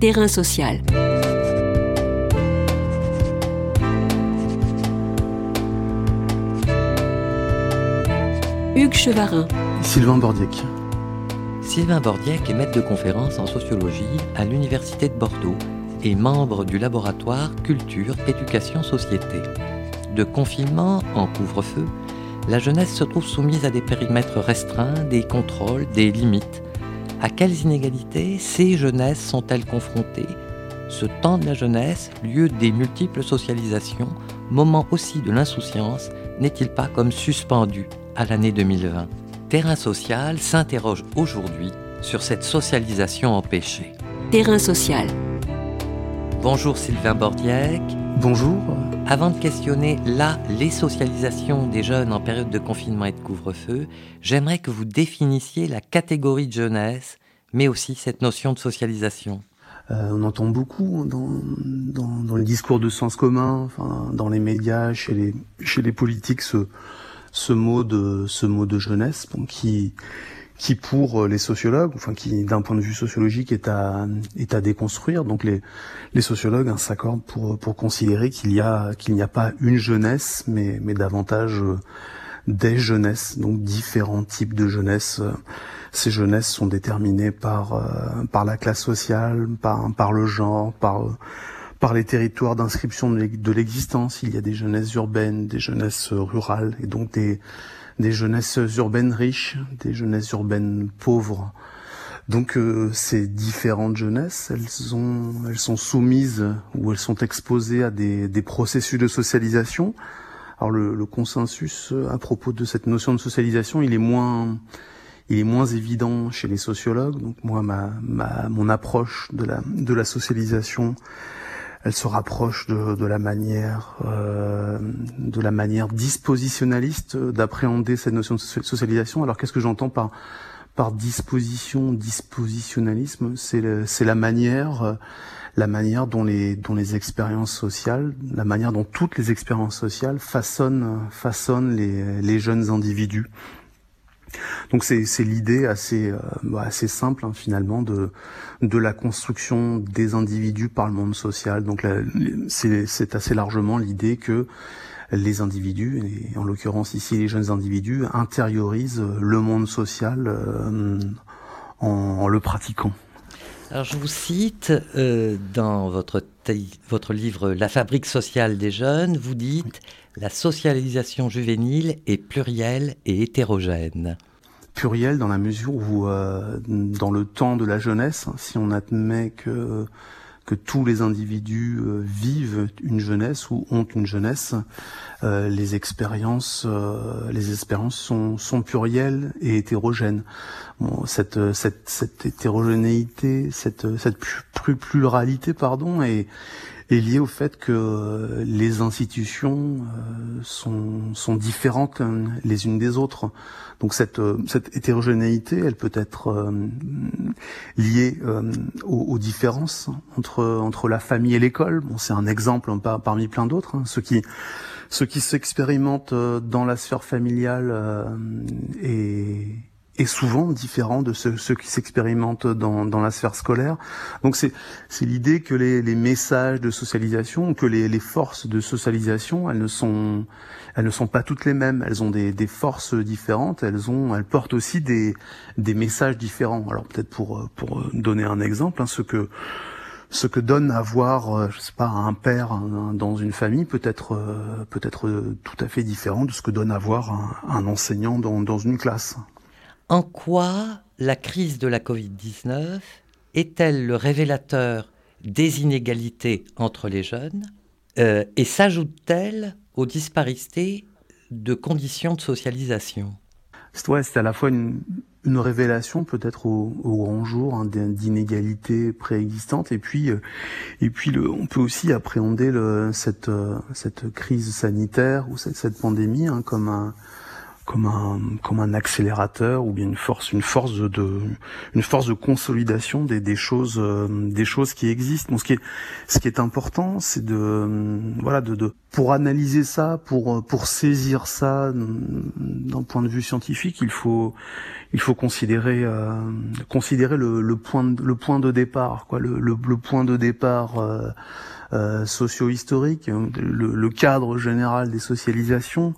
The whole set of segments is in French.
Terrain social. Hugues Chevarin. Sylvain Bordiec. Sylvain Bordiec est maître de conférence en sociologie à l'Université de Bordeaux et membre du laboratoire Culture, Éducation, Société. De confinement en couvre-feu, la jeunesse se trouve soumise à des périmètres restreints, des contrôles, des limites. À quelles inégalités ces jeunesses sont-elles confrontées? Ce temps de la jeunesse, lieu des multiples socialisations, moment aussi de l'insouciance, n'est-il pas comme suspendu à l'année 2020 Terrain social s'interroge aujourd'hui sur cette socialisation empêchée. Terrain social. Bonjour Sylvain Bordiec. Bonjour. Avant de questionner là les socialisations des jeunes en période de confinement et de couvre-feu, j'aimerais que vous définissiez la catégorie de jeunesse, mais aussi cette notion de socialisation. Euh, on entend beaucoup dans, dans, dans, les discours de sens commun, enfin, dans les médias, chez les, chez les politiques, ce, ce mot de ce mot de jeunesse, bon, qui qui pour les sociologues, enfin qui d'un point de vue sociologique est à est à déconstruire. Donc les les sociologues hein, s'accordent pour pour considérer qu'il y a qu'il n'y a pas une jeunesse, mais mais davantage euh, des jeunesses, donc différents types de jeunesse. Ces jeunesses sont déterminées par euh, par la classe sociale, par par le genre, par par les territoires d'inscription de l'existence. Il y a des jeunesses urbaines, des jeunesses rurales, et donc des, des jeunesses urbaines riches, des jeunesses urbaines pauvres. Donc euh, ces différentes jeunesses, elles, ont, elles sont soumises ou elles sont exposées à des, des processus de socialisation. Alors le, le, consensus à propos de cette notion de socialisation, il est moins, il est moins évident chez les sociologues. Donc moi, ma, ma mon approche de la, de la socialisation, elle se rapproche de, la manière euh, de la manière dispositionnaliste d'appréhender cette notion de socialisation. Alors qu'est-ce que j'entends par par disposition, dispositionnalisme? C'est c'est la manière la manière dont les dont les expériences sociales, la manière dont toutes les expériences sociales façonnent façonnent les les jeunes individus. Donc c'est l'idée assez euh, bah, assez simple hein, finalement de de la construction des individus par le monde social. Donc c'est assez largement l'idée que les individus, et en l'occurrence ici les jeunes individus, intériorisent le monde social euh, en, le pratiquant. Alors je vous cite euh, dans votre, votre livre La fabrique sociale des jeunes, vous dites la socialisation juvénile est plurielle et hétérogène plurielle dans la mesure où, euh, dans le temps de la jeunesse, si on admet que que tous les individus euh, vivent une jeunesse ou ont une jeunesse, euh, les expériences, les expériences sont, sont plurielles et hétérogènes. Bon, cette, cette, cette hétérogénéité, cette, cette pluralité, pardon, est, est liée au fait que les institutions sont, sont différentes les unes des autres. Donc cette, euh, cette hétérogénéité, elle peut être euh, liée euh, aux, différences entre entre la famille et l'école. Bon, c'est un exemple hein, parmi plein d'autres. Hein. Ce qui ce qui s'expérimente dans la sphère familiale est est souvent différent de ce, ce qui s'expérimente dans, dans la sphère scolaire. Donc c'est l'idée que les, les messages de socialisation, que les, les forces de socialisation, elles ne sont elles ne sont pas toutes les mêmes. Elles ont des, des forces différentes. Elles ont elles portent aussi des des messages différents. Alors peut-être pour pour donner un exemple, hein, ce que ce que donne avoir, euh, je sais pas, un père dans une famille peut être euh, peut être tout à fait différent de ce que donne avoir un, un enseignant dans, dans une classe. En quoi la crise de la Covid-19 est-elle le révélateur des inégalités entre les jeunes euh, et s'ajoute-t-elle aux disparités de conditions de socialisation? C'est à la fois une, révélation peut-être au, grand jour hein, d'inégalités préexistantes et puis euh, et puis on peut aussi appréhender cette euh, cette crise sanitaire ou cette, cette pandémie hein, comme un comme un comme un accélérateur ou bien une force une force de, une force de consolidation des, des choses euh, des choses qui existent. Bon, ce qui est ce qui est important, c'est de voilà de, de pour analyser ça, pour pour saisir ça d'un point de vue scientifique, il faut il faut considérer euh, considérer le, le point de, le point de départ quoi le, le, le point de départ euh, euh socio-historique le, le, cadre général des socialisations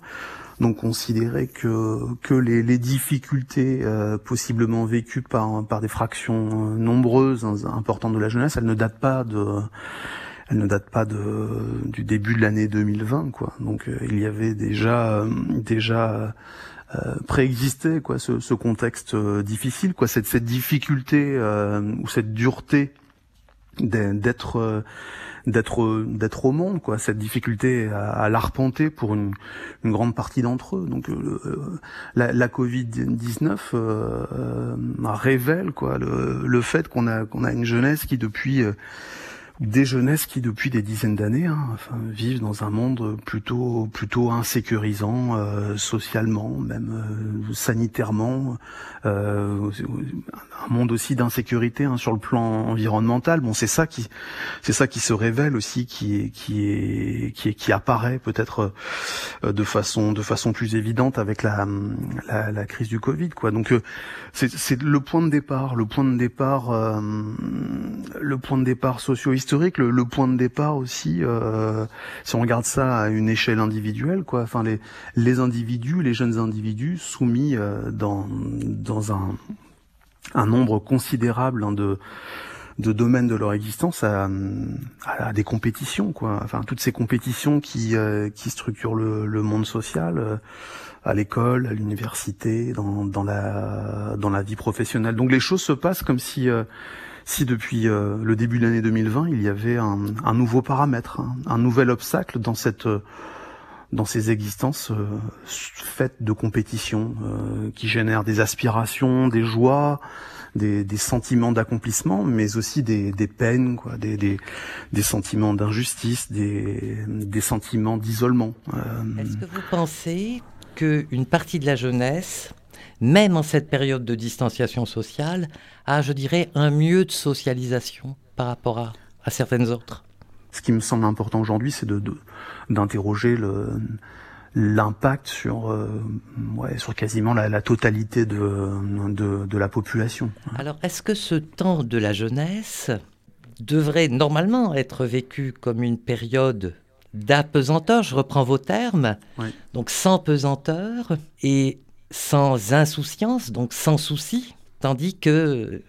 donc considérer que que les, difficultés euh, possiblement vécues par par des fractions euh, nombreuses hein, importantes de la jeunesse, elles ne datent pas de elles ne datent pas de du début de l'année 2020 quoi. Donc euh, il y avait déjà déjà préexisté quoi ce, ce contexte difficile quoi cette cette difficulté ou cette dureté d'être d'être d'être au monde quoi. Cette difficulté à, l'arpenter pour une, grande partie d'entre eux. Donc euh, la, la, Covid 19 euh, euh, révèle quoi le, le fait qu'on a qu'on a une jeunesse qui depuis euh, des jeunesses qui depuis des dizaines d'années hein, enfin, vivent dans un monde plutôt plutôt insécurisant euh, socialement même euh, sanitairement euh, un monde aussi d'insécurité hein, sur le plan environnemental. Bon c'est ça qui c'est ça qui se révèle aussi qui est qui est qui est qui apparaît peut-être euh, de façon de façon plus évidente avec la la, la crise du Covid quoi. Donc euh, c'est le point de départ le point de départ le point de départ socio-historique le, le, point de départ aussi, euh, si on regarde ça à une échelle individuelle, quoi. Enfin, les, les individus, les jeunes individus soumis euh, dans dans un un nombre considérable hein, de de domaines de leur existence à, à, des compétitions, quoi. Enfin, toutes ces compétitions qui euh, qui structurent le, le monde social. Euh, à l'école, à l'université, dans, dans la dans la vie professionnelle. Donc les choses se passent comme si euh, si depuis euh, le début de l'année 2020, il y avait un, un nouveau paramètre, un, un, nouvel obstacle dans cette euh, dans ces existences euh, faites de compétition qui génèrent des aspirations, des joies, des, des sentiments d'accomplissement, mais aussi des, des peines, quoi, des, des, des sentiments d'injustice, des, des sentiments d'isolement. Est-ce que vous pensez qu'une partie de la jeunesse même en cette période de distanciation sociale, a, je dirais, un mieux de socialisation par rapport à, à certaines autres. Ce qui me semble important aujourd'hui, c'est de, d'interroger le, l'impact sur, euh, ouais, sur quasiment la, la totalité de, de, de, la population. Alors, est-ce que ce temps de la jeunesse devrait normalement être vécu comme une période d'apesanteur, je reprends vos termes, oui. donc sans pesanteur, et sans insouciance, donc sans souci, tandis que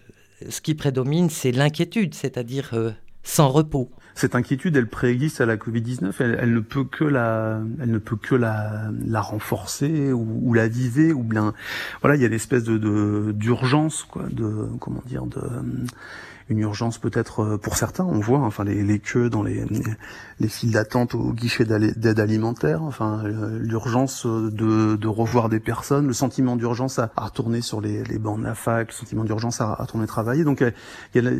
ce qui prédomine, c'est l'inquiétude, c'est-à-dire euh, sans repos. Cette inquiétude, elle préexiste à la Covid-19. Elle, ne peut que la, elle ne peut que la, renforcer ou, ou la viser ou bien, voilà, il y a l'espèce de d'urgence, quoi, de comment dire, de une urgence peut-être euh, pour certains. On voit enfin les, les queues dans les, les, files d'attente au guichet d'aide alimentaire, enfin euh, l'urgence de, de, revoir des personnes, le sentiment d'urgence à, à, retourner sur les, les bancs de la fac, le sentiment d'urgence à, à, retourner travailler. Donc il y a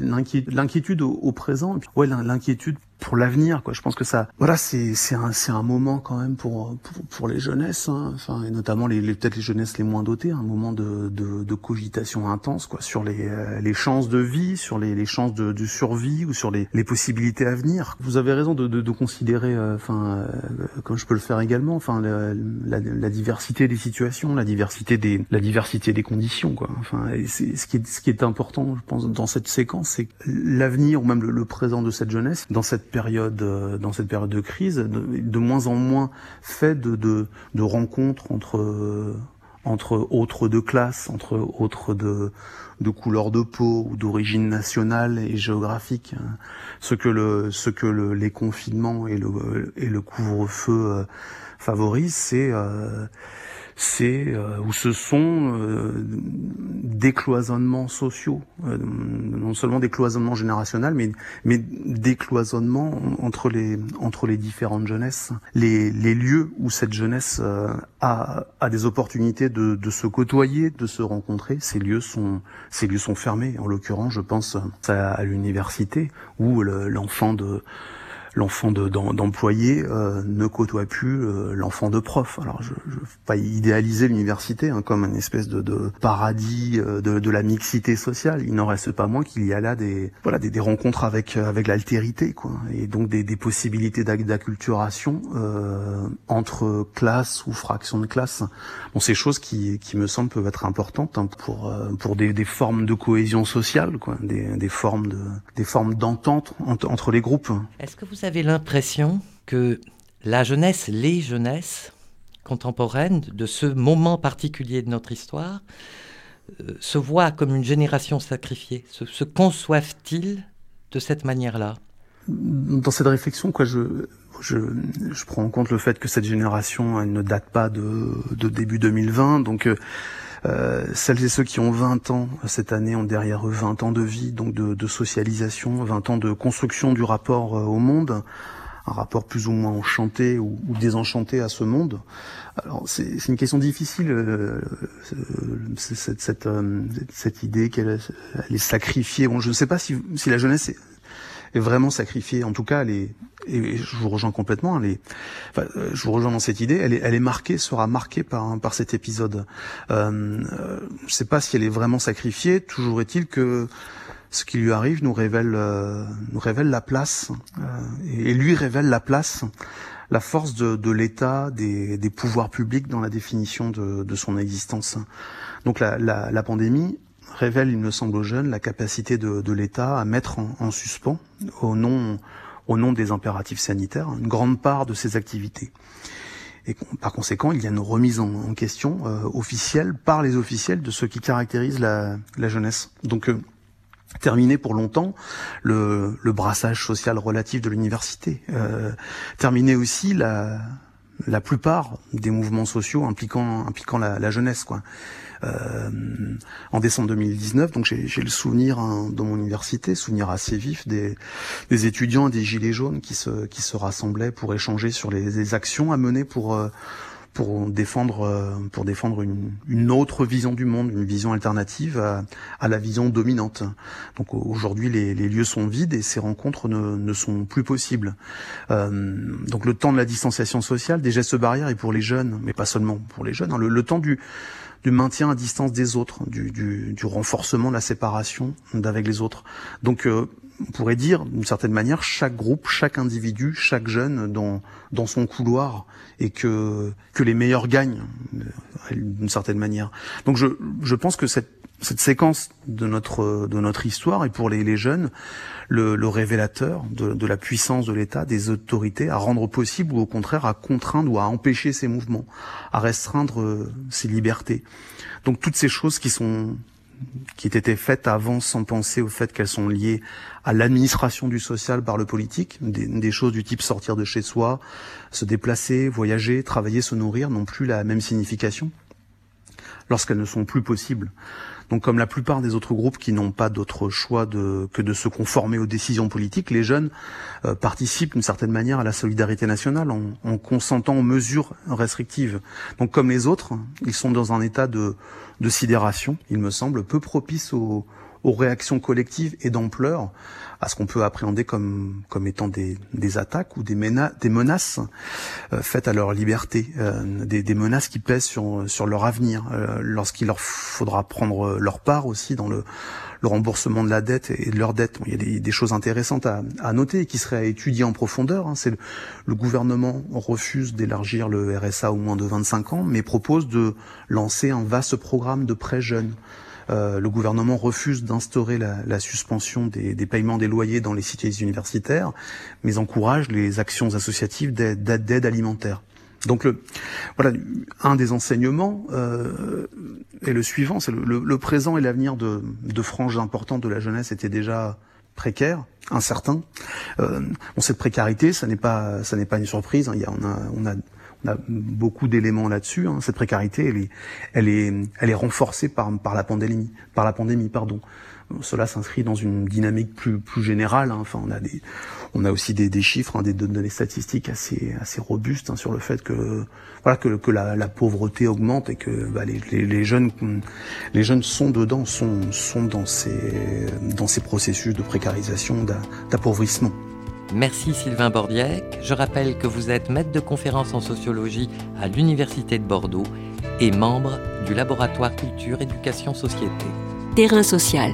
l'inquiétude au, au, présent, ouais l'inquiétude pour l'avenir quoi. Je pense que ça voilà c'est c'est un c'est un moment quand même pour pour, pour les jeunesses hein. enfin et notamment les, les peut-être les jeunesses les moins dotées un moment de, de, de cogitation intense quoi sur les euh, les chances de vie sur les, les chances de, de survie ou sur les, les possibilités à venir. Vous avez raison de, de, de considérer euh, enfin euh, comme je peux le faire également enfin la, la, diversité des situations la diversité des la diversité des conditions quoi. Enfin c'est ce qui est ce qui est important je pense dans cette séquence c'est l'avenir ou même le, le présent de cette jeunesse dans cette période, euh, dans cette période de crise, de, moins en moins fait de, de, rencontres entre euh, entre autres de classe, entre autres de, de couleur de peau ou d'origine nationale et géographique. Ce que le, ce que le, les confinements et le, et le couvre-feu euh, favorisent, c'est c'est euh, ou ce sont euh, des cloisonnements sociaux, euh, non seulement des cloisonnements générationnels, mais mais des cloisonnements entre les entre les différentes jeunesses, les, les lieux où cette jeunesse a, a des opportunités de, de se côtoyer, de se rencontrer. Ces lieux sont ces lieux sont fermés. En l'occurrence, je pense à, à l'université où l'enfant de l'enfant d'employé euh, ne côtoie plus euh, l'enfant de prof. Alors je ne veux pas idéaliser l'université hein, comme une espèce de, de paradis euh, de, de, la mixité sociale. Il n'en reste pas moins qu'il y a là des voilà des, des rencontres avec avec l'altérité quoi, et donc des, des possibilités d'acculturation entre classes ou fractions de classe. Bon, ces choses qui qui me semblent peuvent être importantes hein, pour pour des, des formes de cohésion sociale quoi, des, des formes de des formes d'entente entre, les groupes. Vous avez l'impression que la jeunesse, les jeunesses contemporaines de ce moment particulier de notre histoire euh, se voient comme une génération sacrifiée? Se, conçoivent-ils de cette manière-là? Dans cette réflexion, quoi, je, je, je, prends en compte le fait que cette génération elle ne date pas de, de début 2020, donc euh, euh, celles et ceux qui ont 20 ans cette année ont derrière eux 20 ans de vie, donc de, de socialisation, 20 ans de construction du rapport euh, au monde, un rapport plus ou moins enchanté ou, ou désenchanté à ce monde. Alors c'est une question difficile, euh, cette, cette, cette, idée qu'elle est sacrifiée. Bon, je ne sais pas si, si la jeunesse est vraiment sacrifiée. En tout cas, elle est, et je vous rejoins complètement, elle est, enfin, euh, je vous rejoins dans cette idée, elle est, elle est marquée, sera marquée par, par cet épisode. Euh, je ne sais pas si elle est vraiment sacrifiée, toujours est-il que ce qui lui arrive nous révèle, euh, nous révèle la place, euh, et lui révèle la place, la force de, de l'État, des, des, pouvoirs publics dans la définition de, de son existence. Donc la, la, la pandémie révèle, il me semble aux jeunes, la capacité de, de l'État à mettre en, en suspens, au nom au nom des impératifs sanitaires, une grande part de ces activités. Et par conséquent, il y a une remise en, question euh, officielle par les officiels de ce qui caractérise la, la jeunesse. Donc, euh, terminer pour longtemps le, le, brassage social relatif de l'université. Euh, terminer aussi la, la plupart des mouvements sociaux impliquant, impliquant la, la jeunesse. Quoi. Euh, en décembre 2019. Donc j'ai le souvenir hein, dans mon université, souvenir assez vif des, des, étudiants et des gilets jaunes qui se, qui se rassemblaient pour échanger sur les, les actions à mener pour euh, pour défendre euh, pour défendre une, une, autre vision du monde, une vision alternative à, à la vision dominante. Donc aujourd'hui les, les, lieux sont vides et ces rencontres ne, ne sont plus possibles. Euh, donc le temps de la distanciation sociale, des gestes barrières et pour les jeunes, mais pas seulement pour les jeunes, hein, le, le temps du du maintien à distance des autres, du, du, du renforcement de la séparation d'avec les autres. Donc euh, on pourrait dire d'une certaine manière chaque groupe, chaque individu, chaque jeune dans dans son couloir et que que les meilleurs gagnent euh, d'une certaine manière. Donc je je pense que cette cette séquence de notre de notre histoire et pour les, les jeunes le, le révélateur de, de, la puissance de l'État, des autorités à rendre possible ou au contraire à contraindre ou à empêcher ces mouvements, à restreindre euh, ces libertés. Donc toutes ces choses qui sont qui étaient faites avant sans penser au fait qu'elles sont liées à l'administration du social par le politique, des, des, choses du type sortir de chez soi, se déplacer, voyager, travailler, se nourrir, n'ont plus la même signification lorsqu'elles ne sont plus possibles. Donc comme la plupart des autres groupes qui n'ont pas d'autre choix de, que de se conformer aux décisions politiques, les jeunes euh, participent d'une certaine manière à la solidarité nationale en, en, consentant aux mesures restrictives. Donc comme les autres, ils sont dans un état de, de sidération, il me semble, peu propice aux, aux réactions collectives et d'ampleur à ce qu'on peut appréhender comme, comme étant des, des attaques ou des, des menaces euh, faites à leur liberté, euh, des, des, menaces qui pèsent sur, sur leur avenir, euh, lorsqu'il leur faudra prendre leur part aussi dans le, le remboursement de la dette et de leur dette. Bon, il y a des, des choses intéressantes à, à, noter et qui seraient à étudier en profondeur. Hein. C'est le, le, gouvernement refuse d'élargir le RSA au moins de 25 ans, mais propose de lancer un vaste programme de prêts jeunes. Euh, le gouvernement refuse d'instaurer la, la, suspension des, des, paiements des loyers dans les cités universitaires, mais encourage les actions associatives d'aide alimentaire. Donc le, voilà, un des enseignements euh, est le suivant, c'est le, le, le, présent et l'avenir de, de franges importantes de la jeunesse étaient déjà précaires, incertains. Euh, bon, cette précarité, ça n'est pas, ça n'est pas une surprise. Hein. Y a, on a, on a on a beaucoup d'éléments là-dessus. Hein. Cette précarité, elle est, elle est, elle est renforcée par, par la pandémie, par la pandémie, pardon. Cela s'inscrit dans une dynamique plus, plus générale. Hein. Enfin, on a des, on a aussi des, chiffres, hein, des données statistiques assez, assez robustes hein, sur le fait que, voilà, que, que la, la, pauvreté augmente et que bah, les, les, les, jeunes, les jeunes sont dedans, sont, sont dans ces, dans ces processus de précarisation, d'appauvrissement. Merci Sylvain Bordiec. Je rappelle que vous êtes maître de conférence en sociologie à l'Université de Bordeaux et membre du laboratoire Culture, Éducation, Société. Terrain social.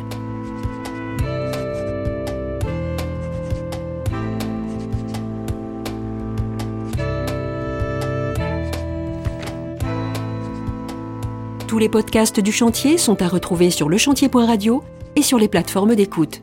Tous les podcasts du chantier sont à retrouver sur lechantier.radio et sur les plateformes d'écoute.